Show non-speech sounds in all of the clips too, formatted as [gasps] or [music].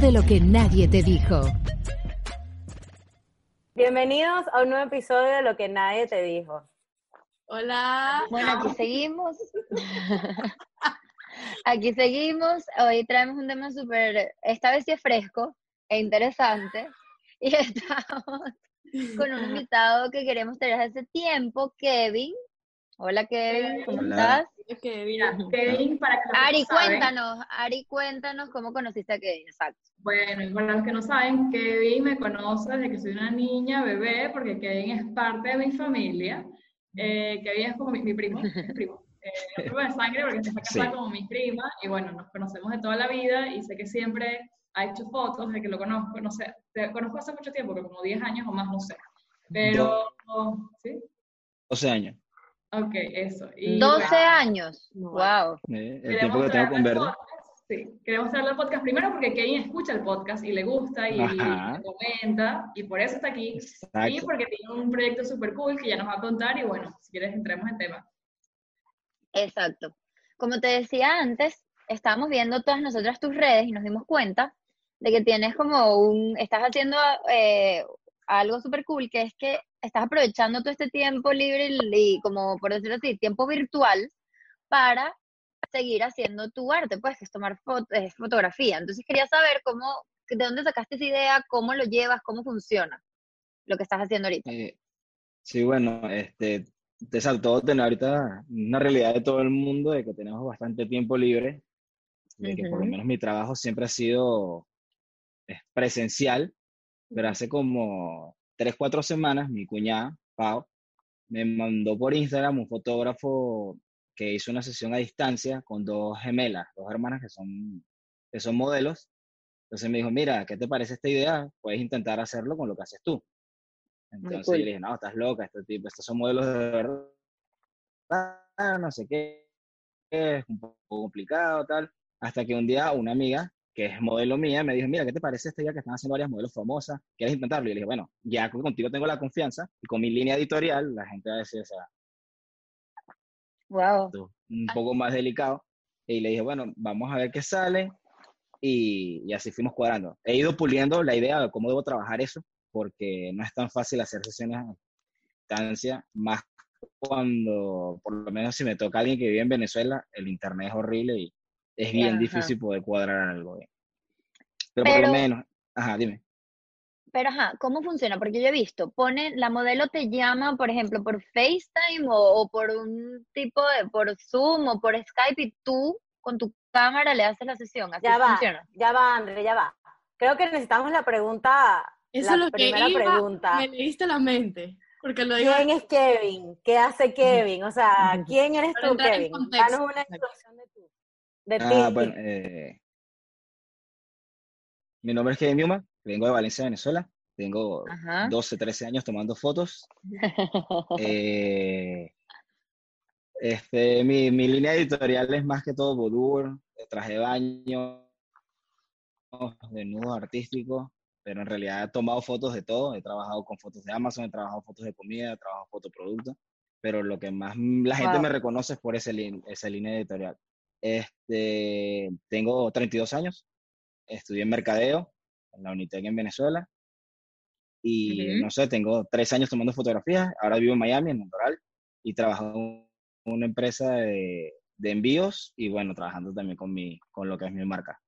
de Lo que nadie te dijo. Bienvenidos a un nuevo episodio de Lo que nadie te dijo. Hola. Bueno, aquí seguimos. [laughs] aquí seguimos. Hoy traemos un tema súper, esta vez sí es fresco e interesante. Y [laughs] estamos con un invitado que queremos tener hace tiempo, Kevin. Hola Kevin, ¿cómo Hola. estás? Kevin. Kevin, para que Ari, no saben- cuéntanos, Ari, cuéntanos cómo conociste a Kevin, exacto. Bueno, y para los que no saben, Kevin me conoce desde que soy una niña, bebé, porque Kevin es parte de mi familia. Eh, Kevin es como mi, mi primo, es primo. [laughs] Eh, primo de sangre porque se fue casada Sí. como mi prima y bueno, nos conocemos de toda la vida y sé que siempre ha hecho fotos de que lo conozco, no sé, te conozco hace mucho tiempo, que como 10 años o más, no sé. Pero, ¿sí? 12 años. Ok, eso. Y 12 bueno, años, wow. eh, el Queremos tiempo que tengo traerlo con al Verde. podcast, Sí, queremos traerlo al podcast primero porque Kevin escucha el podcast y le gusta y, y comenta y por eso está aquí. Y Exacto. porque tiene un proyecto súper cool que ya nos va a contar y bueno, si quieres entremos en tema. Exacto. Como te decía antes, estábamos viendo todas nosotras tus redes y nos dimos cuenta de que tienes como un, estás haciendo eh, algo súper cool, que es que estás aprovechando todo este tiempo libre y, como por decirlo así, tiempo virtual para seguir haciendo tu arte, pues que es tomar foto, es fotografía. Entonces quería saber cómo, de dónde sacaste esa idea, cómo lo llevas, cómo funciona lo que estás haciendo ahorita. Eh, sí, bueno, este, exacto, todo tener ahorita una realidad de todo el mundo de que tenemos bastante tiempo libre, de que por lo menos mi trabajo siempre ha sido es presencial, pero hace como 3, 4 semanas mi cuñada, Pau, me mandó por Instagram un fotógrafo que hizo una sesión a distancia con dos gemelas, dos hermanas que son, que son modelos. Entonces me dijo, mira, ¿qué te parece esta idea? Puedes intentar hacerlo con lo que haces tú. Entonces cool. yo le dije, no, estás loca, este tipo, estos son modelos de verdad, no sé qué, es un poco complicado, tal. Hasta que un día una amiga, que es modelo mía, me dijo, mira, ¿qué te parece esta idea que están haciendo varias modelos famosas? ¿Quieres intentarlo? Y le dije, bueno, ya contigo tengo la confianza y con mi línea editorial, la gente va a decir, o sea, Wow. un poco más delicado. Y le dije, bueno, vamos a ver qué sale. Y, y así fuimos cuadrando. He ido puliendo la idea de cómo debo trabajar eso, porque no es tan fácil hacer sesiones a distancia, más cuando, por lo menos si me toca alguien que vive en Venezuela, el internet es horrible y es bien Ajá. difícil poder cuadrar algo. bien. Pero, por Pero- lo menos, ajá, dime. Pero ajá, ¿cómo funciona? Porque yo he visto, pone, la modelo te llama, por ejemplo, por FaceTime o, o por un tipo de, por Zoom o por Skype y tú con tu cámara le haces la sesión. Así Ya va, funciona. ya va, André, ya va. Creo que necesitamos la pregunta, Eso la es lo que primera iba, pregunta. me leíste la mente. Porque lo digo. ¿Quién es Kevin? ¿Qué hace Kevin? O sea, [laughs] ¿quién eres Para tú, Kevin? Danos una exacto. introducción de. De Ah, ti. bueno, eh, mi nombre es Kevin Miuma, vengo de Valencia, Venezuela. Tengo Ajá. 12, 13 años tomando fotos. [laughs] Eh, este, mi, mi línea editorial es más que todo de traje de baño, desnudos artísticos, pero en realidad he tomado fotos de todo. He trabajado con fotos de Amazon, he trabajado fotos de comida, he trabajado fotoproductos, pero lo que más la gente Wow. me reconoce es por ese esa línea editorial. Este, tengo 32 años, estudié en mercadeo en la Unitec en Venezuela y no sé, tengo tres años tomando fotografías, ahora vivo en Miami, en Montreal, y trabajo en una empresa de, de envíos y bueno, trabajando también con, mi, con lo que es mi marca.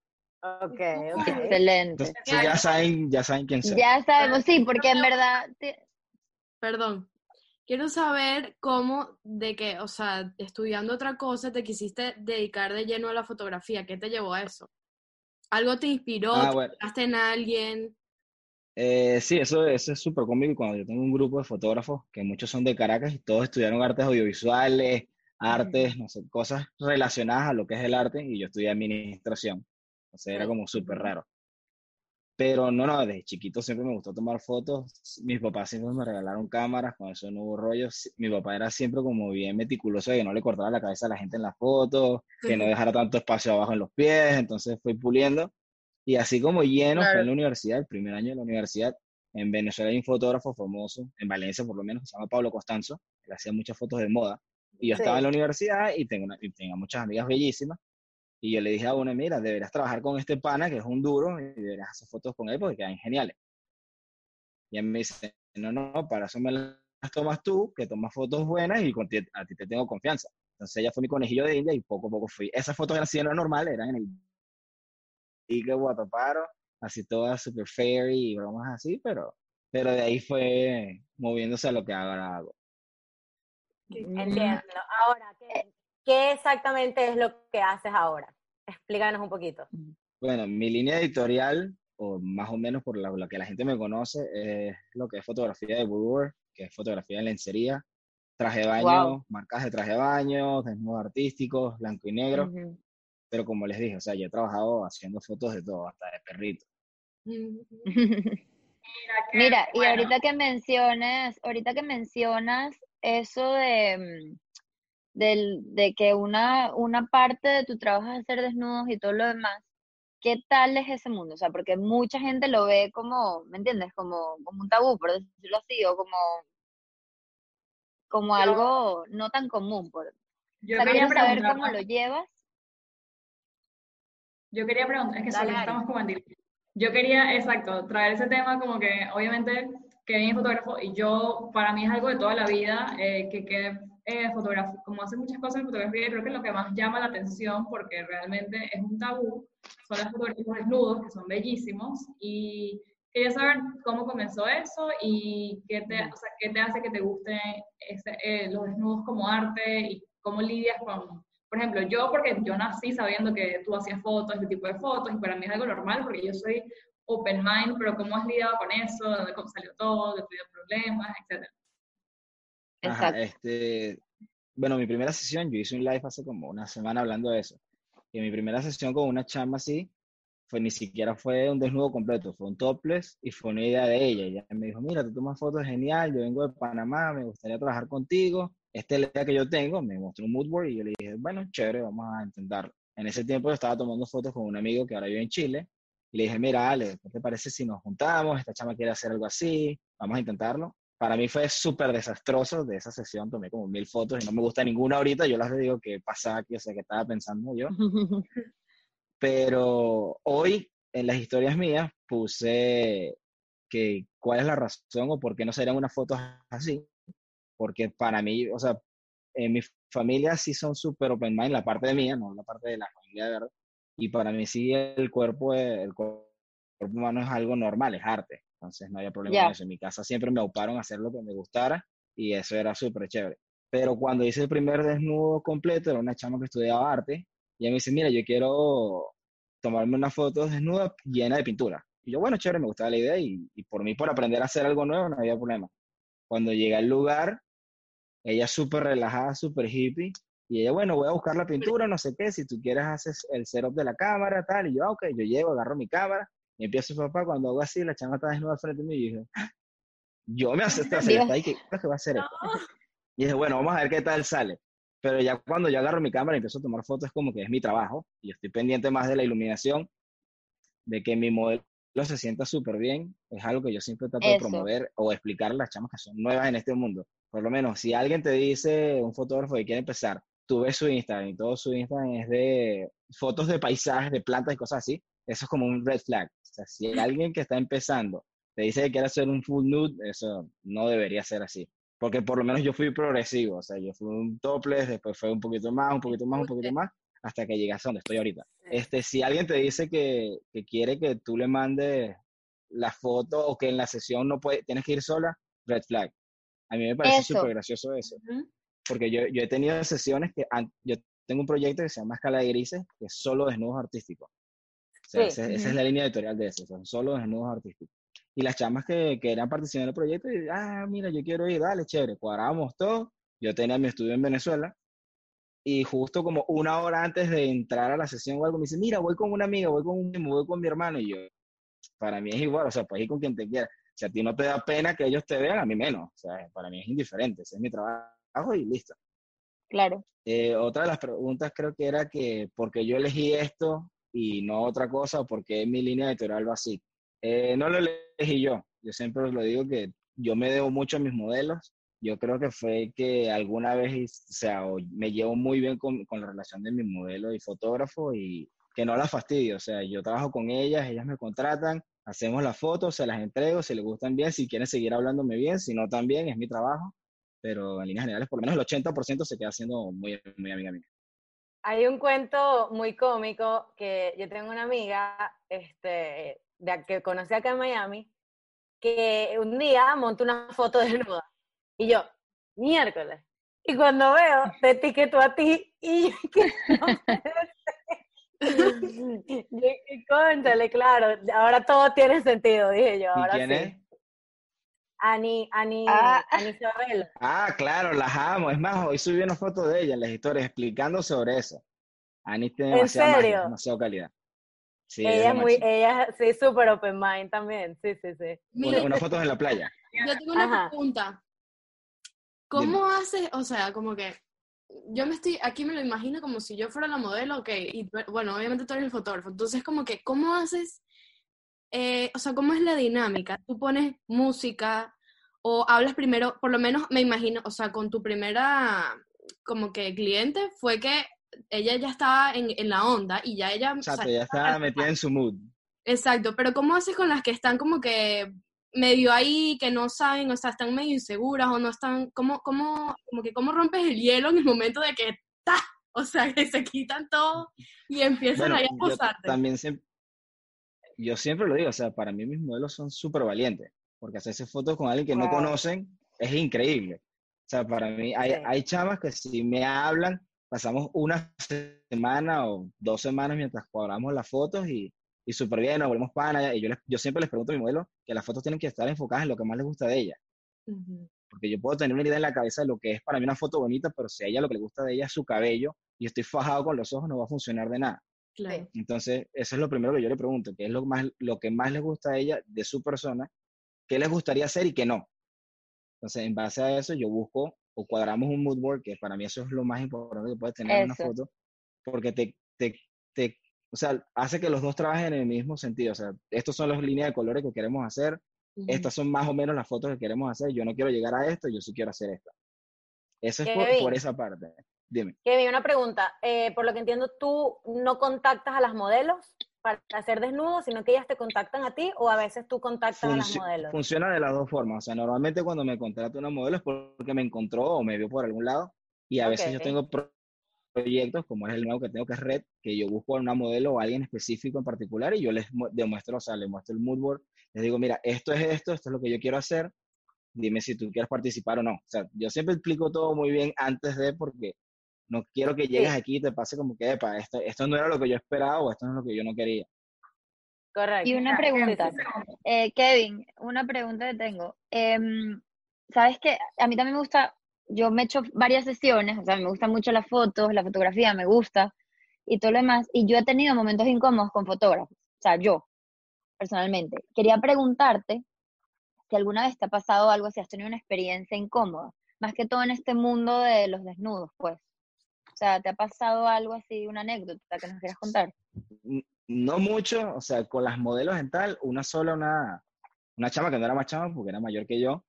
Ok, [laughs] ok. Excelente. Entonces ya saben, ya saben quién soy. Ya sabemos, sí, porque en verdad, te- Perdón. Quiero saber cómo, de que, o sea, estudiando otra cosa, te quisiste dedicar de lleno a la fotografía. ¿Qué te llevó a eso? ¿Algo te inspiró? Ah, ¿Te bueno. en alguien? Eh, sí, eso, eso es súper cómico. Cuando yo tengo un grupo de fotógrafos, que muchos son de Caracas y todos estudiaron artes audiovisuales, artes, no sé, cosas relacionadas a lo que es el arte, y yo estudié administración. O sea, era como súper raro. Pero no, no, desde chiquito siempre me gustó tomar fotos. Mis papás siempre me regalaron cámaras, con eso no hubo rollos. Mi papá era siempre como bien meticuloso de que no le cortara la cabeza a la gente en las fotos, que no dejara tanto espacio abajo en los pies, entonces fui puliendo. Y así como lleno fue en la universidad, el primer año de la universidad, en Venezuela hay un fotógrafo famoso, en Valencia por lo menos, que se llama Pablo Costanzo, él hacía muchas fotos de moda. Y yo estaba en la universidad y tengo, una- y tengo muchas amigas bellísimas. Y yo le dije a uno, mira, deberías trabajar con este pana que es un duro y deberías hacer fotos con él porque quedan geniales. Y él me dice, no, no, para eso me las tomas tú, que tomas fotos buenas y a ti te tengo confianza. Entonces ella fue mi conejillo de India y poco a poco fui. Esas fotos eran así, no normal, eran en el Ica Guataparo, así todas super fairy y bromas así, pero, pero de ahí fue moviéndose a lo que ahora hago. Entiendo. Ahora, ¿qué, ¿qué exactamente es lo que haces ahora? Explícanos un poquito. Bueno, mi línea editorial, o más o menos por la, que la gente me conoce, es lo que es fotografía de boudoir, que es fotografía de lencería, traje de baño, marcas de traje de baño, desnudos artísticos, blanco y negro. Pero como les dije, o sea, yo he trabajado haciendo fotos de todo, hasta de perrito. [laughs] Mira, y ahorita que mencionas, ahorita que mencionas eso de, mm, de que una, una parte de tu trabajo es hacer desnudos y todo lo demás, ¿qué tal es ese mundo? O sea, porque mucha gente lo ve como, ¿me entiendes? Como, como un tabú, por decirlo así, o como, como algo no tan común. Por, yo quería saber cómo lo llevas. Yo quería preguntar, es que estamos como en Yo quería, exacto, traer ese tema como que obviamente que es fotógrafo y yo, para mí es algo de toda la vida, eh, que, que eh, como hace muchas cosas en fotografía, creo que lo que más llama la atención, porque realmente es un tabú, son las fotografías desnudos, que son bellísimos, y quería saber cómo comenzó eso y qué te, o sea, qué te hace que te gusten eh, los desnudos como arte y cómo lidias con, por ejemplo, yo porque yo nací sabiendo que tú hacías fotos, este tipo de fotos, y para mí es algo normal porque yo soy open mind, pero cómo has lidiado con eso, de dónde salió todo, de tuvieron problemas, etcétera. Ajá, este, bueno, mi primera sesión, yo hice un live hace como una semana hablando de eso. Y mi primera sesión con una chama así, fue ni siquiera fue un desnudo completo, fue un topless y fue una idea de ella. Ella me dijo, mira, tú tomas fotos genial, yo vengo de Panamá, me gustaría trabajar contigo esta es la idea que yo tengo, me mostró un mood board y yo le dije, bueno, chévere, vamos a intentarlo. En ese tiempo yo estaba tomando fotos con un amigo que ahora vive en Chile y le dije, mira, Ale, ¿qué te parece si nos juntamos? Esta chama quiere hacer algo así, vamos a intentarlo. Para mí fue súper desastroso de esa sesión, tomé como mil fotos y no me gusta ninguna ahorita, yo las digo que pasaba aquí, o sea, que estaba pensando yo. [laughs] Pero hoy, en las historias mías, puse que cuál es la razón o por qué no serían unas fotos así porque para mí, o sea, en mi familia sí son súper open mind, la parte de mía, no la parte de la familia de verdad, y para mí sí el cuerpo, el cuerpo humano es algo normal, es arte, entonces no había problema con eso. En mi casa siempre me ocuparon a hacer lo que me gustara y eso era súper chévere. Pero cuando hice el primer desnudo completo, era una chama que estudiaba arte, y ella me dice, mira, yo quiero tomarme una foto desnuda llena de pintura. Y yo, bueno, chévere, me gustaba la idea y, y por mí, por aprender a hacer algo nuevo, no había problema. Cuando llegué al lugar, ella súper relajada, súper hippie. Y ella, bueno, voy a buscar la pintura, no sé qué, si tú quieres haces el setup de la cámara, tal. Y yo, ah, ok, yo llego, agarro mi cámara y empiezo, papá, cuando hago así, la chama está desnuda frente a mí y dije, ah, yo me acepto hacer esto, ¿qué, ¿qué va a hacer esto? [laughs] Y dije, bueno, vamos a ver qué tal sale. Pero ya cuando yo agarro mi cámara y empiezo a tomar fotos, es como que es mi trabajo y estoy pendiente más de la iluminación, de que mi modelo se sienta súper bien. Es algo que yo siempre trato de promover o explicar a las chamas que son nuevas en este mundo por lo menos, si alguien te dice, un fotógrafo que quiere empezar, tú ves su Instagram y todo su Instagram es de fotos de paisajes, de plantas y cosas así, eso es como un red flag. Sea, si alguien que está empezando te dice que quiere hacer un full nude, eso no debería ser así. Porque por lo menos yo fui progresivo, o sea, yo fui un topless, después fue un poquito más, un poquito más, un poquito más, hasta que llegas a donde estoy ahorita. Este, si alguien te dice que, que quiere que tú le mandes la foto o que en la sesión no puede, tienes que ir sola, red flag. A mí me parece súper gracioso eso. Porque yo, yo, he tenido sesiones que yo tengo un proyecto que se llama Escala de Grises, que es solo desnudos artísticos. Sea, esa, es la línea editorial de eso, son solo desnudos artísticos. Y las chamas que, que eran participando del proyecto, y, ah, mira, yo quiero ir, dale, chévere, cuadrábamos todo. Yo tenía mi estudio en Venezuela, y justo como una hora antes de entrar a la sesión o algo, me dice, mira, voy con una amiga, voy con un voy con mi hermano, y yo, para mí es igual, o sea, puedes ir con quien te quiera. Si a ti no te da pena que ellos te vean, a mí menos. O sea, para mí es indiferente. Ese es mi trabajo y listo. Claro. Eh, otra de las preguntas creo que era que por qué yo elegí esto y no otra cosa, o por qué mi línea editorial así. Eh, no lo elegí yo. Yo siempre lo digo que yo me debo mucho a mis modelos yo creo que fue que alguna vez, o sea, me llevo muy bien con, con la relación de mi modelo y fotógrafo y que no la fastidio, o sea, yo trabajo con ellas, ellas me contratan, hacemos las fotos, se las entrego, si les gustan bien, si quieren seguir hablándome bien, si no también, es mi trabajo, pero en líneas generales, por lo menos el 80% se queda siendo muy, muy amiga mía. Hay un cuento muy cómico que yo tengo una amiga este, de, que conocí acá en Miami, que un día montó una foto [laughs] desnuda. Y yo, miércoles. Y cuando veo, te etiqueto a ti y que no [laughs] Cóntale, claro, ahora todo tiene sentido, dije yo. Ahora ¿Y quién sí. es? Ani, Ani, Ah. Ani Isabel. Ah, claro, las amo. Es más, hoy subí una foto de ella en las historias explicando sobre eso. Ani tiene ¿En demasiada magia, demasiada calidad. Sí, ella es muy, ella sí, súper open mind también, sí, sí, sí. Mira, Una, una foto en la playa. yo tengo una Ajá. pregunta. ¿Cómo haces, o sea, como que yo me estoy, aquí me lo imagino como si yo fuera la modelo, ok, y bueno, obviamente tú eres el fotógrafo, entonces como que, ¿cómo haces, eh, o sea, cómo es la dinámica? ¿Tú pones música o hablas primero, por lo menos me imagino, o sea, con tu primera, como que cliente, fue que ella ya estaba en, en la onda y ya ella... o sea, Exacto, ya está metida en su mood. Exacto, pero ¿cómo haces con las que están como que medio ahí, que no saben, o sea, están medio inseguras o no están, ¿cómo, cómo, como que cómo rompes el hielo en el momento de que ¡ta! O sea, que se quitan todo y empiezan Bueno, ahí a posarte. también siempre, yo siempre lo digo, o sea, para mí mis modelos son súper valientes, porque hacerse fotos con alguien que no conocen es increíble. O sea, para mí hay, Sí. hay chamas que si me hablan, pasamos una semana o dos semanas mientras cuadramos las fotos y, y súper bien, nos volvemos pana, y yo, les- yo siempre les pregunto a mi modelo que las fotos tienen que estar enfocadas en lo que más les gusta de ella. Porque yo puedo tener una idea en la cabeza de lo que es para mí una foto bonita, pero si a ella lo que le gusta de ella es su cabello y estoy fajado con los ojos, no va a funcionar de nada. Claro. Entonces, eso es lo primero que yo le pregunto, qué es lo, más, lo que más les gusta a ella de su persona, qué les gustaría hacer y qué no. Entonces, en base a eso, yo busco o cuadramos un mood board, que para mí eso es lo más importante que puedes tener en una foto, porque te, te, te, o sea, hace que los dos trabajen en el mismo sentido. O sea, estos son las líneas de colores que queremos hacer, Ujú. estas son más o menos las fotos que queremos hacer, yo no quiero llegar a esto, yo sí quiero hacer esto. Eso es por esa parte. Dime. Kevin, una pregunta. Eh, por lo que entiendo, tú no contactas a las modelos para hacer desnudos, sino que ellas te contactan a ti o a veces tú contactas a las modelos. Funciona de las dos formas. O sea, normalmente cuando me contrata una modelo es porque me encontró o me vio por algún lado. Y a veces yo tengo pro- proyectos, como es el nuevo que tengo, que es Red, que yo busco a una modelo o a alguien específico en particular y yo les mu- demuestro, o sea, les muestro el mood board. Les digo, mira, esto es esto, esto es lo que yo quiero hacer. Dime si tú quieres participar o no. O sea, yo siempre explico todo muy bien antes de, porque no quiero que llegues Sí. aquí y te pase como que, epa, esto, esto no era lo que yo esperaba o esto no es lo que yo no quería. Correcto. Y una pregunta, eh, Kevin, una pregunta que tengo. Em, Sabes que a mí también me gusta, yo me he hecho varias sesiones, o sea, me gustan mucho las fotos, la fotografía, me gusta y todo lo demás, y yo he tenido momentos incómodos con fotógrafos, o sea, yo, personalmente. Quería preguntarte si alguna vez te ha pasado algo, si has tenido una experiencia incómoda, más que todo en este mundo de los desnudos, pues. O sea, ¿te ha pasado algo así, una anécdota que nos quieras contar? No mucho, o sea, con las modelos en tal, una sola, una, una chama que no era más chama porque era mayor que yo,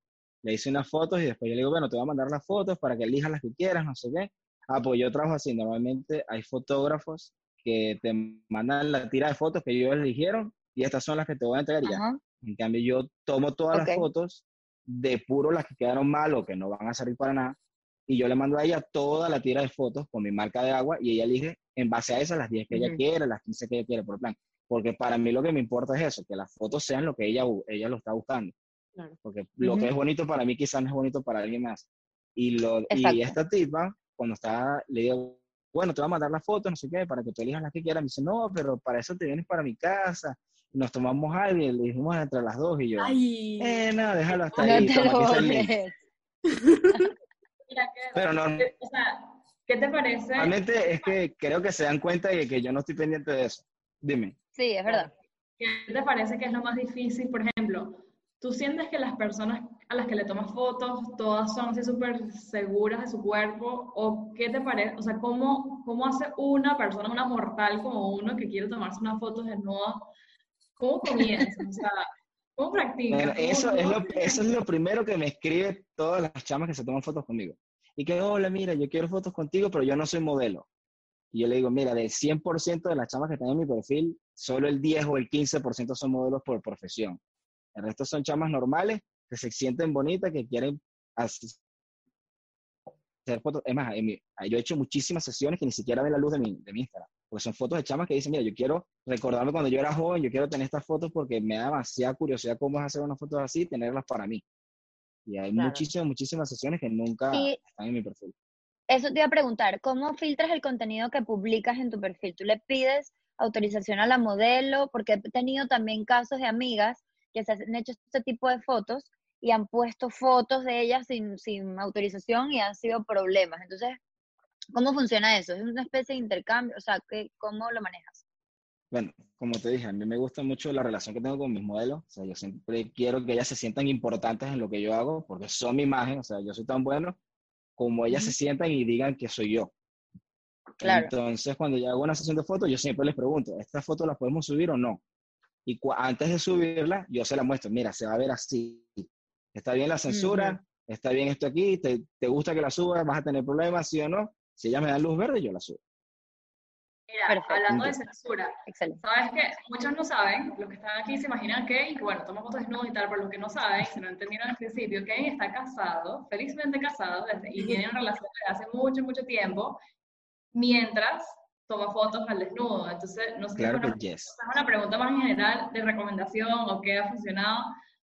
le hice unas fotos y después yo le digo, bueno, te voy a mandar las fotos para que elijas las que quieras, no sé qué. Ah, pues yo trabajo así, normalmente hay fotógrafos que te mandan la tira de fotos que ellos eligieron y estas son las que te voy a entregar ya. Ajá. En cambio, yo tomo todas Ok. las fotos, depuro las que quedaron mal o que no van a servir para nada, y yo le mando a ella toda la tira de fotos con mi marca de agua y ella elige en base a esas las 10 que ella Ujú. quiere, las 15 que ella quiere por plan. Porque para mí lo que me importa es eso, que las fotos sean lo que ella, ella lo está buscando. Claro. Porque lo que es bonito para mí quizás no es bonito para alguien más. Y, lo, Exacto. y esta tipa, cuando está, le digo, bueno, te voy a mandar las fotos, no sé qué, para que tú elijas las que quieras. Me dice, no, pero para eso te vienes para mi casa. Nos tomamos algo y le dijimos entre las dos y yo, Ay, eh, no, déjalo hasta No ahí. te lo [laughs] Mira, que- Pero no, que- o sea, ¿qué te parece? realmente es que creo que se dan cuenta de que yo no estoy pendiente de eso. Dime. Sí, es verdad. ¿Qué te parece que es lo más difícil? Por ejemplo, ¿tú sientes que las personas a las que le tomas fotos, todas son así súper seguras de su cuerpo? ¿O qué te parece? O sea, ¿cómo, ¿cómo hace una persona, una mortal como uno que quiere tomarse unas fotos desnuda? ¿Cómo comienza? O sea, ¿Cómo practicas? eso, es lo, eso es lo primero que me escribe todas las chamas que se toman fotos conmigo. Y que, hola, mira, yo quiero fotos contigo, pero yo no soy modelo. Y yo le digo, mira, del 100% de las chamas que están en mi perfil, solo el 10 o el 15% son modelos por profesión. El resto son chamas normales que se sienten bonitas, que quieren hacer fotos. Es más, yo he hecho muchísimas sesiones que ni siquiera ven la luz de mi, de mi Instagram. Porque son fotos de chamas que dicen, mira, yo quiero recordarme cuando yo era joven, yo quiero tener estas fotos porque me da demasiada curiosidad cómo es hacer unas fotos así y tenerlas para mí. Y hay muchísimas, muchísimas sesiones que nunca están en mi perfil. Eso te iba a preguntar, ¿cómo filtras el contenido que publicas en tu perfil? ¿Tú le pides autorización a la modelo? Porque he tenido también casos de amigas que se han hecho este tipo de fotos y han puesto fotos de ellas sin, sin autorización y han sido problemas. Entonces, ¿cómo funciona eso? ¿Es una especie de intercambio? O sea, ¿cómo lo manejas? Bueno, como te dije, a mí me gusta mucho la relación que tengo con mis modelos. O sea, yo siempre quiero que ellas se sientan importantes en lo que yo hago, porque son mi imagen. O sea, yo soy tan bueno como ellas se sientan y digan que soy yo. Claro. Entonces, cuando yo hago una sesión de fotos, yo siempre les pregunto, ¿esta foto la podemos subir o no? Y antes de subirla, yo se la muestro, mira, se va a ver así. Está bien la censura, está bien esto aquí, te, te gusta que la suba, vas a tener problemas, sí o no. Si ellas me dan luz verde, yo la subo. Mira, hablando de censura, sabes que muchos no saben, los que están aquí se imaginan que, bueno, toma fotos desnudos y tal, pero los que no saben, si no entendieron al principio, que está casado, felizmente casado, y tiene una relación desde hace mucho, mucho tiempo, mientras toma fotos al desnudo. Entonces, no sé claro si es una pregunta más en general de recomendación o qué ha funcionado.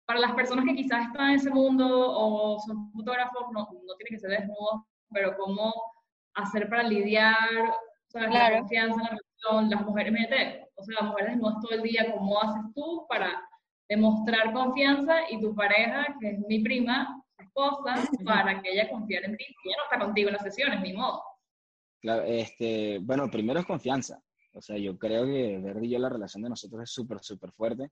Para las personas que quizás están en ese mundo o son fotógrafos, no, no tienen que ser desnudos, pero cómo hacer para lidiar la confianza en la relación, las mujeres, mete, o sea, las mujeres desnudas todo el día, ¿cómo haces tú para demostrar confianza y tu pareja, que es mi prima, esposa, para que ella confíe en ti? Ella no está contigo en las sesiones, ni modo. Claro, este, bueno, primero es confianza. O sea, yo creo que Verdi y yo, la relación de nosotros es súper, súper fuerte.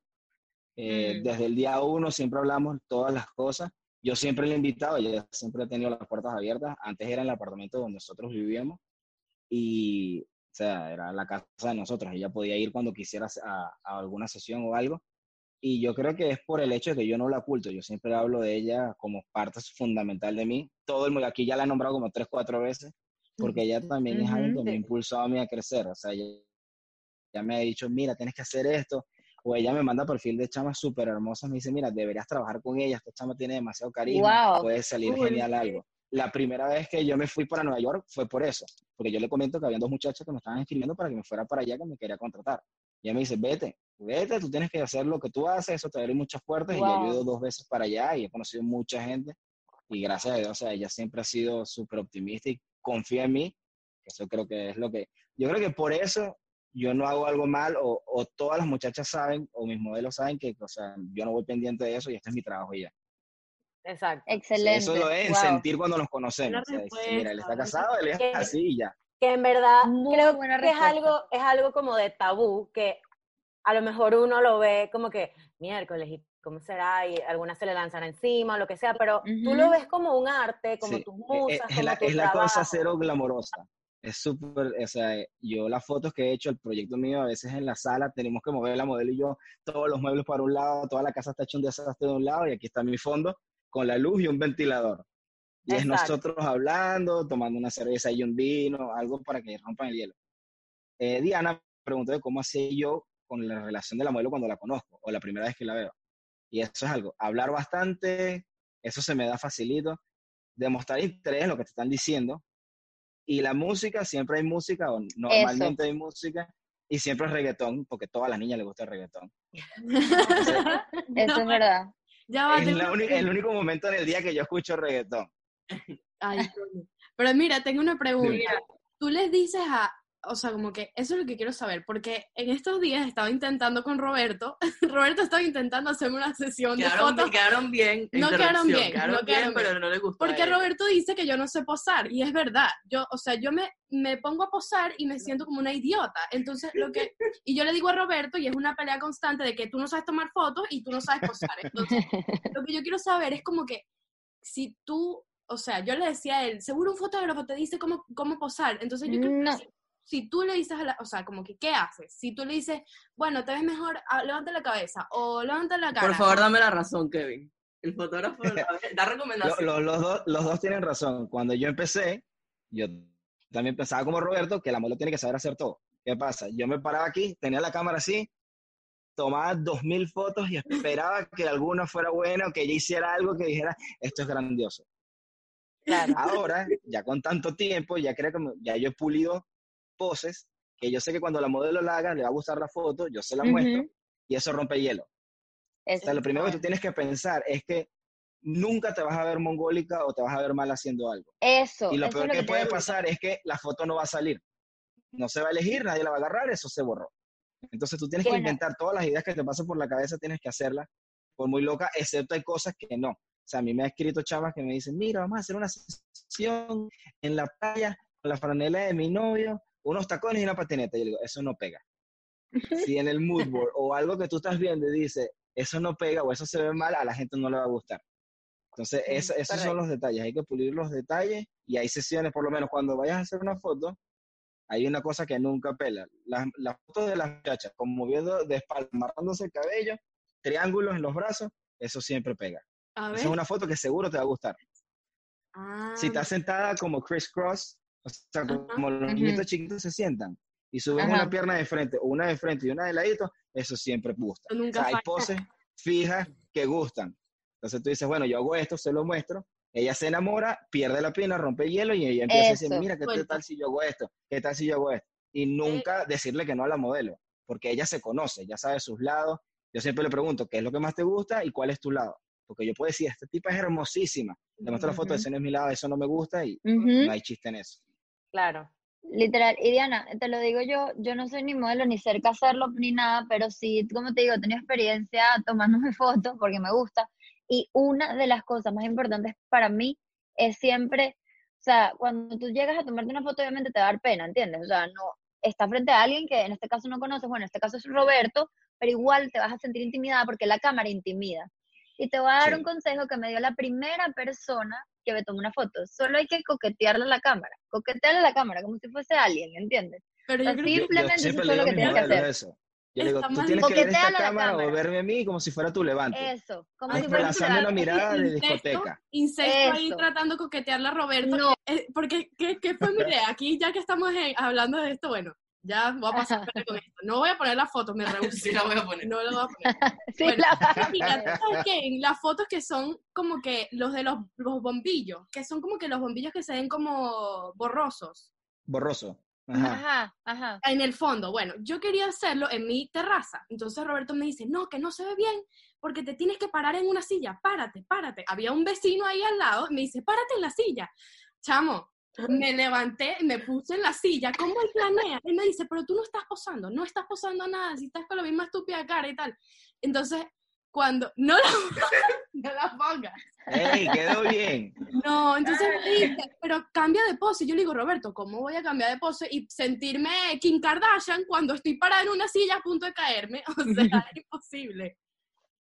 Eh, mm. Desde el día uno siempre hablamos todas las cosas. Yo siempre le he invitado, ella siempre ha tenido las puertas abiertas. Antes era en el apartamento donde nosotros vivíamos y, o sea, era la casa de nosotros, ella podía ir cuando quisiera a, alguna sesión o algo. Y yo creo que es por el hecho de que yo no la oculto, yo siempre hablo de ella como parte fundamental de mí. Todo el mundo aquí ya la he nombrado como tres, cuatro veces, porque ella también es algo que me ha impulsado a mí a crecer. O sea, ella, me ha dicho, mira, tienes que hacer esto. O ella me manda perfil de chamas súper hermosas, me dice, mira, deberías trabajar con ella, esta chama tiene demasiado cariño, puede salir genial algo la primera vez que yo me fui para Nueva York fue por eso, porque yo le comento que había dos muchachas que me estaban escribiendo para que me fuera para allá, que me quería contratar. Y ella me dice, vete, vete, tú tienes que hacer lo que tú haces, eso te abre muchas puertas. Y yo he ido dos veces para allá y he conocido mucha gente. Y gracias a Dios, o sea, ella siempre ha sido súper optimista y confía en mí. Eso creo que es lo que... Yo creo que por eso yo no hago algo mal o, o todas las muchachas saben o mis modelos saben que, o sea, yo no voy pendiente de eso y este es mi trabajo ya. Exacto. Excelente. Eso lo es sentir cuando nos conocemos. mira, él está casado, él es así y ya. Que en verdad creo que es algo, es algo como de tabú que a lo mejor uno lo ve como que miércoles y cómo será y algunas se le lanzan encima o lo que sea, pero tú lo ves como un arte, como tus e, e, musas, es, la, es la cosa cero glamorosa. Es súper, o sea, yo las fotos que he hecho, el proyecto mío, a veces en la sala tenemos que mover la modelo y yo, todos los muebles para un lado, toda la casa está hecha un desastre de un lado y aquí está mi fondo con la luz y un ventilador. Y es nosotros hablando, tomando una cerveza y un vino, algo para que rompan el hielo. Eh, Diana preguntó de cómo hacía yo con la relación de la modelo cuando la conozco o la primera vez que la veo. Y eso es algo, hablar bastante, eso se me da facilito, demostrar interés en lo que te están diciendo. Y la música, siempre hay música, o normalmente hay música, y siempre es reggaetón, porque a todas las niñas les gusta el reggaetón. [laughs] eso es verdad es el único momento en el día que yo escucho reggaetón. Ay, pero mira, tengo una pregunta. Tú les dices a, o sea, como que eso es lo que quiero saber, porque en estos días estaba intentando con Roberto, [laughs] Roberto estaba intentando hacerme una sesión de fotos. Quedaron bien. No quedaron bien, no quedaron bien, pero no le gustó. Porque Roberto dice que yo no sé posar, y es verdad. Yo, o sea, yo me, me pongo a posar y me siento como una idiota. Entonces, lo que, [laughs] y yo le digo a Roberto, y es una pelea constante de que tú no sabes tomar fotos y tú no sabes posar. Entonces, [laughs] lo que yo quiero saber es como que si tú o sea, yo le decía a él, seguro un fotógrafo te dice cómo, cómo posar. Entonces yo creo que si tú le dices a la, o sea, como que, ¿qué haces? Si tú le dices, bueno, te ves mejor, ah, levanta la cabeza o levanta la cara. Por favor, dame la razón, Kevin. El fotógrafo [laughs] da recomendaciones. Lo- lo- los, dos, los dos tienen razón. Cuando yo empecé, yo también pensaba como Roberto que la modelo tiene que saber hacer todo. ¿Qué pasa? Yo me paraba aquí, tenía la cámara así, tomaba dos mil fotos y esperaba que alguna fuera buena o que ella hiciera algo que dijera, esto es grandioso. Claro. Ahora, ya con tanto tiempo, ya creo que ya yo he pulido poses que yo sé que cuando la modelo la haga, le va a gustar la foto, yo se la muestro Ujú. y eso rompe hielo. O Eso. sea, lo primero que tú tienes que pensar es que nunca te vas a ver mongólica o te vas a ver mal haciendo algo. Eso. Y lo eso peor lo que te puede pasar es que la foto no va a salir. No se va a elegir, nadie la va a agarrar, eso se borró. Entonces tú tienes que inventar todas las ideas que te pasen por la cabeza, tienes que hacerlas por muy loca, excepto hay cosas que no. O sea, a mí me ha escrito chavas que me dicen, mira, vamos a hacer una sesión en la playa con la franela de mi novio, unos tacones y una patineta. Y yo digo, eso no pega. Si en el mood board o algo que tú estás viendo y dice, eso no pega o eso se ve mal, a la gente no le va a gustar. Entonces, eso- esos son los detalles. Hay que pulir los detalles y hay sesiones, por lo menos cuando vayas a hacer una foto, hay una cosa que nunca pela. Las, las fotos de las muchachas, como moviendo de espalda, amarrándose el cabello, triángulos en los brazos, eso siempre pega. Esa es una foto que seguro te va a gustar. Ah, Si estás sentada como Chris Cross, o sea, Ajá. como los niñitos chiquitos se sientan y suben Ajá. una pierna de frente o una de frente y una de ladito, eso siempre gusta. O sea, hay poses fijas que gustan. Entonces tú dices, bueno, yo hago esto, se lo muestro. Ella se enamora, pierde la pena, rompe hielo y ella empieza a decir, mira, ¿qué tal si yo hago esto? ¿Qué tal si yo hago esto? Y nunca decirle que no a la modelo, porque ella se conoce, ya sabe sus lados. Yo siempre le pregunto, ¿qué es lo que más te gusta y cuál es tu lado? Porque yo puedo decir, esta tipa es hermosísima. Le muestro la foto, ese no es mi lado, eso no me gusta y no hay chiste en eso. Claro. Literal, y Diana, te lo digo yo, yo no soy ni modelo ni cerca de hacerlo ni nada, pero sí, como te digo, he tenido experiencia tomándome [laughs] fotos porque me gusta. Y una de las cosas más importantes para mí es siempre, o sea, cuando tú llegas a tomarte una foto, obviamente te va a dar pena, ¿entiendes? O sea, no, estás frente a alguien que en este caso no conoces, bueno, en este caso es Roberto, pero igual te vas a sentir intimidada porque la cámara intimida. Y te voy a dar Sí. un consejo que me dio la primera persona que me tomó una foto. Solo hay que coquetearle a la cámara, coquetearle a la cámara como si fuese alguien, ¿entiendes? Pero yo Así creo que Yo Simplemente eso es lo que tienes que hacer. eso. Yo le digo, tú tienes que ver esta Coqueteale a la cámara o cámara. verme a mí como si fuera tu levante. Eso, como Ay, si eso Lanzando una mirada de incesto, discoteca. Incesto ahí tratando de coquetearle a Roberto. No. Eh, porque, ¿qué, qué fue mi idea? Aquí, ya que estamos en- hablando de esto, bueno, ya voy a pasar con esto. No voy a poner la foto, me rehuso. [laughs] Sí, la voy a poner. No la voy a poner. [laughs] Las fotos que son como que los de los, los bombillos, que son como que los bombillos que se ven como borrosos Borroso. Ajá. Ajá, ajá. en el fondo. Bueno, yo quería hacerlo en mi terraza. Entonces Roberto me dice, no, que no se ve bien, porque te tienes que parar en una silla. Párate, párate. Había un vecino ahí al lado, me dice, párate en la silla. Chamo, me levanté, me puse en la silla, ¿cómo él planea? Él me dice, pero tú no estás posando, no estás posando nada, si estás con la misma estúpida cara y tal. Entonces, cuando, no la, [laughs] no la pongas. ¡Ey, quedó bien! No, entonces me dice, pero cambia de pose. Yo le digo, Roberto, ¿cómo voy a cambiar de pose y sentirme Kim Kardashian cuando estoy parada en una silla a punto de caerme? [laughs] O sea, es imposible.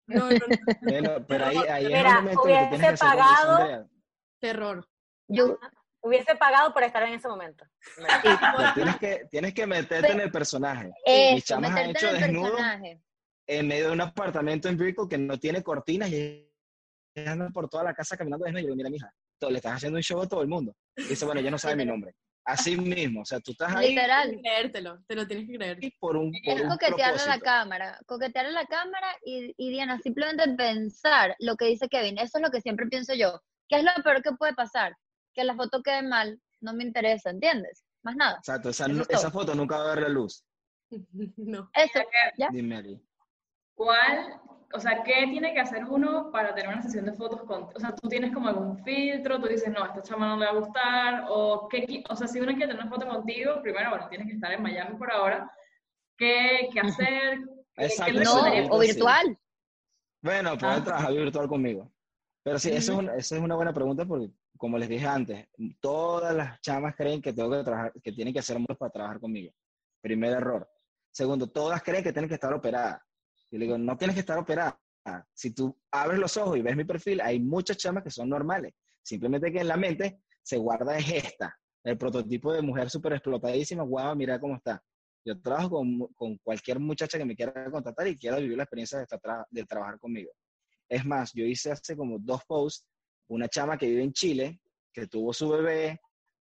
No, no, no, Bueno, pero ahí, ahí es Mira, el momento que tienes que pagado- terror. Yo, Hubiese pagado por estar en ese momento. Pero tienes que, tienes que meterte en el personaje. Mis eso, chamas han hecho en desnudo personaje. en medio de un apartamento en Brickell que no tiene cortinas y andan por toda la casa caminando desnudo. Y yo digo, mira, mija, le estás haciendo un show a todo el mundo. Y dice, bueno, ya no sabe mi nombre. Así mismo, o sea, tú estás ahí Literal. Creértelo, te lo tienes que creer. por un, por Es un coquetearle a la cámara, coquetearle a la cámara y, y Diana, simplemente pensar lo que dice Kevin, eso es lo que siempre pienso yo. ¿Qué es lo peor que puede pasar? Que la foto quede mal, no me interesa, ¿entiendes? Más nada. Exacto, esa, esa foto nunca va a ver la luz. [laughs] No. Eso, ¿ya? Dime, Ari. ¿Cuál, o sea, qué tiene que hacer uno para tener una sesión de fotos con, o sea, tú tienes como algún filtro, tú dices, no, a esta chama no le va a gustar, o qué, o sea, si uno quiere tener una foto contigo, primero, bueno, tienes que estar en Miami por ahora, ¿qué, qué [laughs] hacer? ¿Qué- Exacto, qué eso No, o sí. virtual. Bueno, poder Ah. trabajar virtual conmigo. Pero sí, eso es, una, eso es una buena pregunta porque, como les dije antes, todas las chamas creen que tengo que trabajar, que tienen que hacer hombres para trabajar conmigo. Primer error. Segundo, todas creen que tienen que estar operadas. Y le digo, no tienes que estar operada. Si tú abres los ojos y ves mi perfil, hay muchas chamas que son normales. Simplemente que en la mente se guarda es esta. el prototipo de mujer súper explotadísima, guau, mira cómo está. Yo trabajo con, con, cualquier muchacha que me quiera contratar y quiera vivir la experiencia de, de trabajar conmigo. Es más, yo hice hace como dos posts, una chama que vive en Chile, que tuvo su bebé,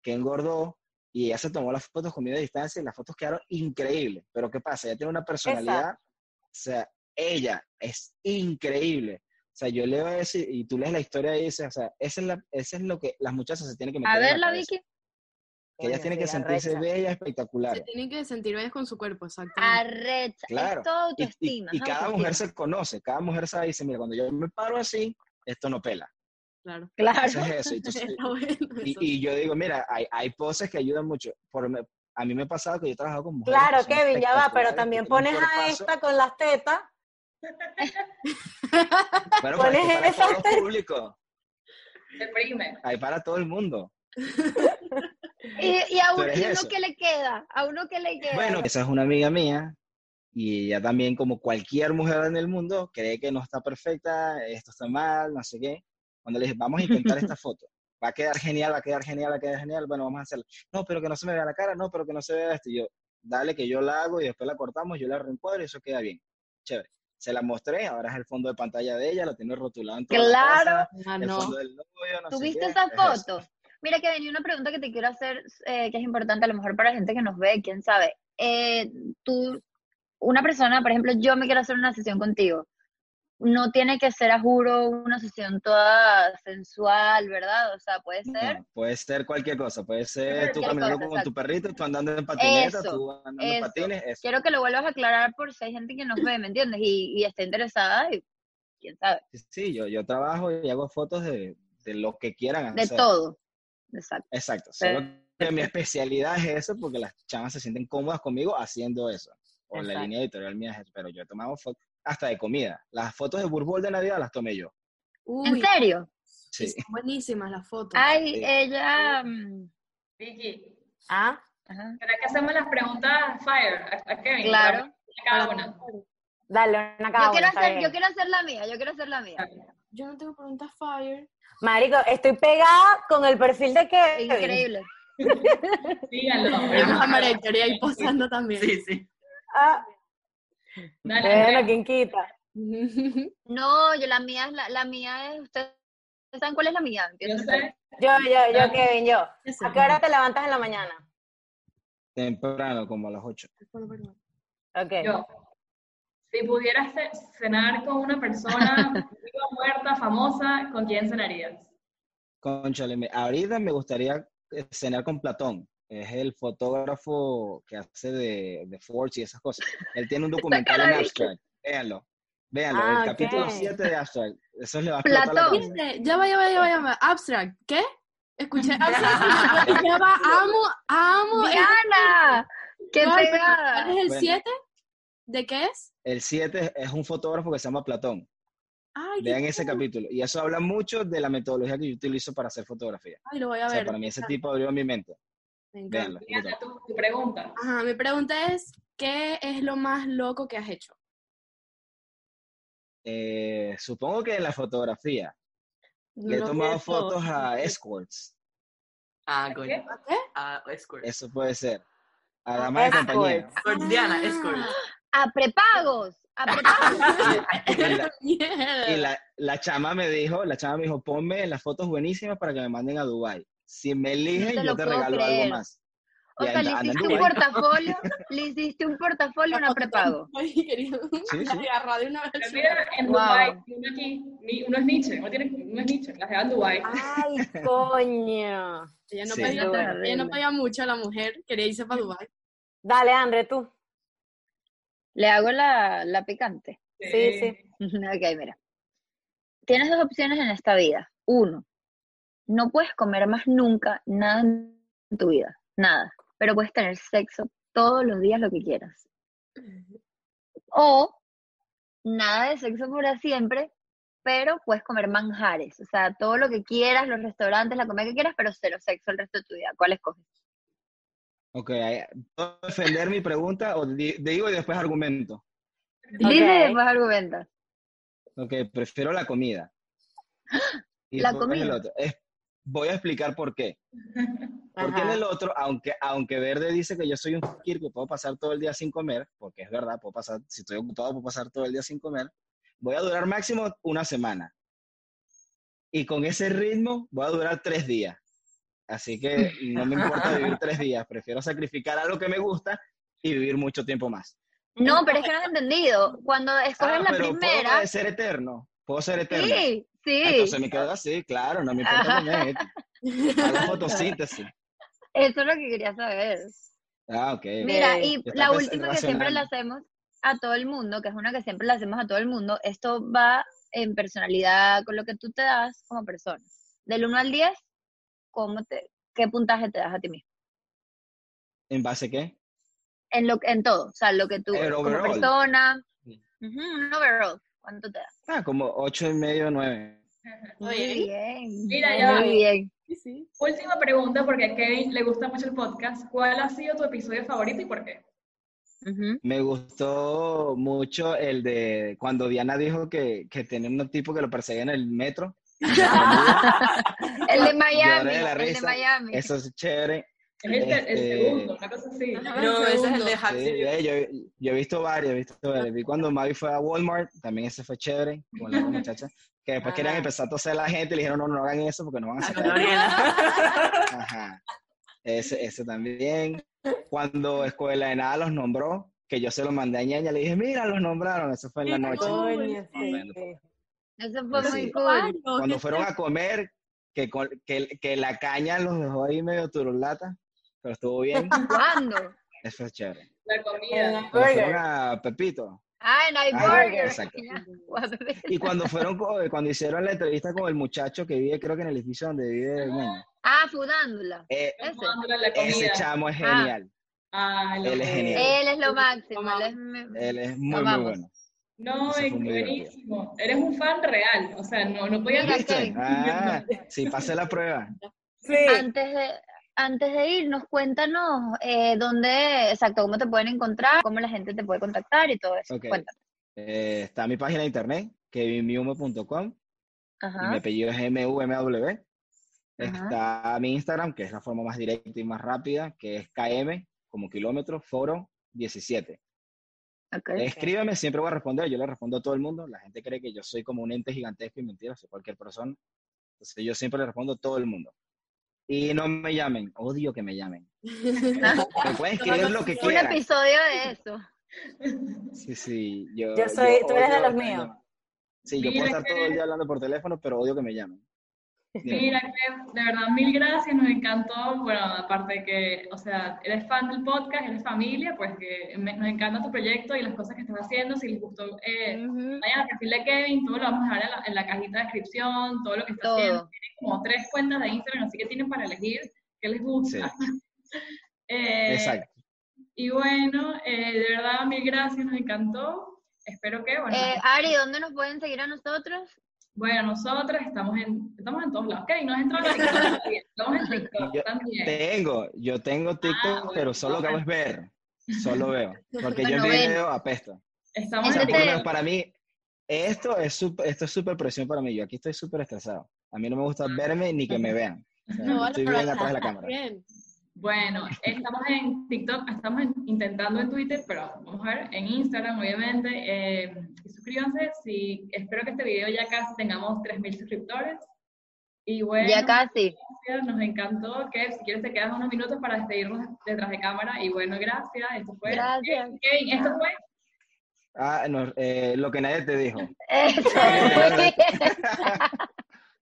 que engordó, y ella se tomó las fotos conmigo a distancia y las fotos quedaron increíbles. Pero ¿qué pasa? Ella tiene una personalidad, o sea, ella es increíble. O sea, yo leo eso y, tú lees la historia y dices, o sea, eso es, la, es lo que las muchachas se tienen que meter. A ver, la Vicky. Que ellas tienen que sentirse bellas, espectaculares. Se tienen que sentir bellas con su cuerpo, exacto. Arrecha, claro. es todo autoestima. Y, cada mujer se conoce, cada mujer sabe y dice, mira, cuando yo me paro así, esto no pela. Claro. Claro. [laughs] eso. y, yo digo, mira, hay, hay poses que ayudan mucho. Por, a mí me ha pasado que yo he trabajado con mujeres. Claro, Kevin, ya va, pero también pones a esta con las tetas. [laughs] pero para, para todo el público. Deprime. Hay para todo el mundo. y, a, uno, que le queda, a uno que le queda. Bueno, esa es una amiga mía y ella también, como cualquier mujer en el mundo, cree que no está perfecta, esto está mal, no sé qué. Cuando le dije, vamos a intentar esta foto, va a quedar genial, va a quedar genial, va a quedar genial, bueno, vamos a hacerlo. No, pero que no se me vea la cara, no, pero que no se vea esto. Y yo, dale que yo la hago y después la cortamos, yo la reencuadro y eso queda bien. Chévere. Se la mostré, ahora es el fondo de pantalla de ella, lo tiene rotulado en toda Claro. La ah, no. ¿Tuviste esa foto? Mira, que venía una pregunta que te quiero hacer, eh, que es importante a lo mejor para la gente que nos ve, quién sabe. Eh, tú, una persona, por ejemplo, yo me quiero hacer una sesión contigo no tiene que ser, a juro, una sesión toda sensual, ¿verdad? O sea, puede ser... puede ser cualquier cosa, puede ser tú caminando con tu perrito, tú andando en patineta, tú andando en patines. Quiero que lo vuelvas a aclarar por si hay gente que nos ve, ¿me entiendes? Y, y está interesada, y quién sabe. Sí, yo, yo trabajo y hago fotos de, de lo que quieran hacer. De todo, exacto. Exacto, solo que mi especialidad es eso porque las chamas se sienten cómodas conmigo haciendo eso. O la línea editorial mía es eso, pero yo he tomado fotos hasta de comida. Las fotos de Burbol de Navidad las tomé yo. ¿En serio? Sí. Son buenísimas las fotos. Ay, ella... Mm, Vicky. ¿Ah? ¿Será que hacemos las preguntas Fire a, Kevin? Claro. Cada una. Dale, una cada yo quiero, hacer, yo quiero hacer la mía, yo quiero hacer la mía. Yo no tengo preguntas Fire. Marico, estoy pegada con el perfil de Kevin. Increíble. Díganlo. Vamos a María Victoria ahí posando también. Sí, sí. Ah, bueno, ¿quién quita? [laughs] No, yo la mía es la, la mía es ustedes saben cuál es la mía. Yo sé. Yo, yo, yo, Kevin, yo. ¿A qué hora te levantas en la mañana? Temprano, como a las 8. Ok. Yo. Si pudieras cenar con una persona [laughs] viva, muerta, famosa, ¿con quién cenarías? Conchale, ahorita me gustaría cenar con Platón es el fotógrafo que hace de, de Forge y esas cosas. Él tiene un documental en Abstract, véanlo. Véanlo, el ah, capítulo 7 de Abstract. Eso le va a explotar la Ya va, ya va, ya va, ya va. Abstract, ¿qué? Escuché [laughs] Abstract. [laughs] ya va, amo, amo. Diana, qué pegada. ¿Cuál es el 7? ¿De qué es? El 7 es un fotógrafo que se llama Platón. Vean ese capítulo. Y eso habla mucho de la metodología que yo utilizo para hacer fotografía. Ay, lo voy a ver. para mí ese tipo abrió mi mente. Me tu, pregunta. Ajá, mi pregunta es, ¿qué es lo más loco que has hecho? Eh, supongo que en la fotografía. he tomado fotos a escorts. Ah. ¿A qué? A escorts. Eso puede ser. A damas de compañía. Diana, escorts. A prepagos. A [laughs] prepagos. [laughs] y la, la, chama me dijo, la chama me dijo, ponme las fotos buenísimas para que me manden a Dubai si me eligen, yo te regalo algo más. O sea, [laughs] le hiciste un portafolio, le hiciste un portafolio, una prepago. Sí, sí. de una vez. En Dubai, uno aquí, uno es Nietzsche, no, tiene, no es Nietzsche, la en Dubai. Ay, [laughs] coño. Ella no, pedía, ella no pedía mucho, la mujer quería irse para Dubai. Dale, André, tú. Le hago la, la picante. Sí, sí. [laughs] ok, mira. Tienes dos opciones en esta vida. Uno, no puedes comer más nunca nada en tu vida, nada, pero puedes tener sexo todos los días lo que quieras. O nada de sexo por siempre, pero puedes comer manjares, o sea, todo lo que quieras, los restaurantes, la comida que quieras, pero cero sexo el resto de tu vida. ¿Cuál escoges? Ok, ¿puedo defender mi pregunta o digo y después argumento? Dice y después argumenta. Ok, prefiero la comida. [gasps] la comida. Es Voy a explicar por qué. [laughs] Porque en el otro, aunque, aunque Verde dice que yo soy un fakir, que puedo pasar todo el día sin comer, porque es verdad, puedo pasar, si estoy ocupado, puedo pasar todo el día sin comer, voy a durar máximo una semana. Y con ese ritmo voy a durar tres días. Así que no me importa [laughs] vivir tres días, prefiero sacrificar algo que me gusta y vivir mucho tiempo más. No, pero es que no has entendido. Cuando escoges Ah, la pero primera, puedo ser eterno, puedo ser eterno. sí, sí, Entonces me quedo así, claro, no me importa comer. Hago [laughs] fotosíntesis. eso es lo que quería saber. Ah, ok. Mira, y está la pens- última que siempre le racional. hacemos a todo el mundo, que es una que siempre le hacemos a todo el mundo, esto va en personalidad, con lo que tú te das como persona. Del 1 al 10, ¿cómo te, ¿qué puntaje te das a ti mismo? ¿En base a qué? En, lo, en todo, o sea, lo que tú, El como overall. persona, Sí. ujú, un overall, ¿cuánto te das? Ah, como ocho y medio, nueve. Muy bien, Mira, ya va. muy bien. sí, sí. Última pregunta, porque a Kevin le gusta mucho el podcast. ¿Cuál ha sido tu episodio favorito y por qué? Me gustó mucho el de cuando Diana dijo que, que tenía un tipo que lo perseguía en el metro. [laughs] El de Miami, de el de. Miami. Eso es chévere. Es el, te- el Este- segundo, una cosa así. No, ese es el de Sí, eh, yo, yo he visto varios, he visto varios. Vi cuando Mavi fue a Walmart, también ese fue chévere, con la otra muchacha, que después Ah. querían empezar a toser a la gente y le dijeron, no, no hagan eso porque no van a Ah, sacar. Gabriela. [laughs] Ajá. Ese, ese también. Cuando Escuela de Nada los nombró, que yo se lo mandé a Ñaña, le dije, mira, los nombraron. Eso fue en la noche. Coño, sí. Bueno. Eso fue Sí. muy cool. Cuando fueron a comer, que, con- que, que la caña los dejó ahí medio turulata, pero estuvo bien. [laughs] ¿Cuándo? Eso es chévere. La comida. fueron a Pepito. Ah, en iBurger. exacto. Cuando- Y cuando fueron, co- cuando hicieron la entrevista con el muchacho que vive, creo que en el edificio donde vive Ñaña. Ah, Fudándula. Eh, Ese. Chamo es Ah. genial. Ah, lo Él es genial. Él es lo máximo. Él es me- Él es muy, muy bueno. No, es buenísimo. Eres un fan real. O sea, no, no ¿Viste? Kevin. Ah, sí, pasé la prueba. Sí. Antes de, antes de irnos, cuéntanos eh, dónde, exacto, cómo te pueden encontrar, cómo la gente te puede contactar y todo eso. Ok. Cuéntanos. Eh, está mi página de internet, kevinmiume.com. y mi apellido es MUMW. Está mi Instagram, que es la forma más directa y más rápida, que es KM, como kilómetro, foro 17. ok. Escríbeme, siempre voy a responder, yo le respondo a todo el mundo. La gente cree que yo soy como un ente gigantesco y mentira, soy cualquier persona. Entonces yo siempre le respondo a todo el mundo. Y no me llamen, odio que me llamen. [laughs] Me pueden escribir lo que Un quieran. episodio de eso. Sí, sí, yo, Yo soy- tú eres de los míos. Sí, yo puedo estar todo el día hablando por teléfono, pero odio que me llamen. Mira, de verdad, mil gracias, nos encantó. Bueno, aparte de que, o sea, eres fan del podcast, eres familia, pues que me- nos encanta tu proyecto y las cosas que estás haciendo. Si les gustó, eh, Ujú. vayan al perfil de Kevin, todo lo vamos a dejar en la, en la cajita de descripción, todo lo que está Todo. haciendo. Tienen como tres cuentas de Instagram, así que tienen para elegir qué les gusta. [laughs] Eh, Exacto. Y bueno, eh, de verdad, mil gracias, nos encantó. Espero que, bueno, Eh, Ari, ¿dónde nos pueden seguir a nosotros? Bueno, nosotros estamos en, estamos en todos lados. Kevin, nos entró en [laughs] TikTok también. Estamos en TikTok Yo también. Tengo, yo tengo TikTok, bueno, pero solo lo es ver. Solo veo. Porque yo en video apesto. Estamos O sea, en por lo Entonces- menos para mí, esto es súper esto es súper presión para mí. Yo aquí estoy súper estresado. A mí no me gusta verme ni que me vean. O sea, No, estoy bien atrás de la cámara. bien. Bueno, estamos en TikTok, estamos en- intentando en Twitter, pero vamos a ver, en Instagram, obviamente. eh, y suscríbanse, si, espero que este video ya casi tengamos 3.000 suscriptores. Y bueno, Ya casi. gracias, nos encantó. Que si quieres te quedas unos minutos para despedirnos detrás de cámara. Y bueno, gracias. Esto fue. Gracias. Kevin, esto fue. Ah, no, eh, lo que nadie te dijo. [laughs] Eso, muy bien. [laughs]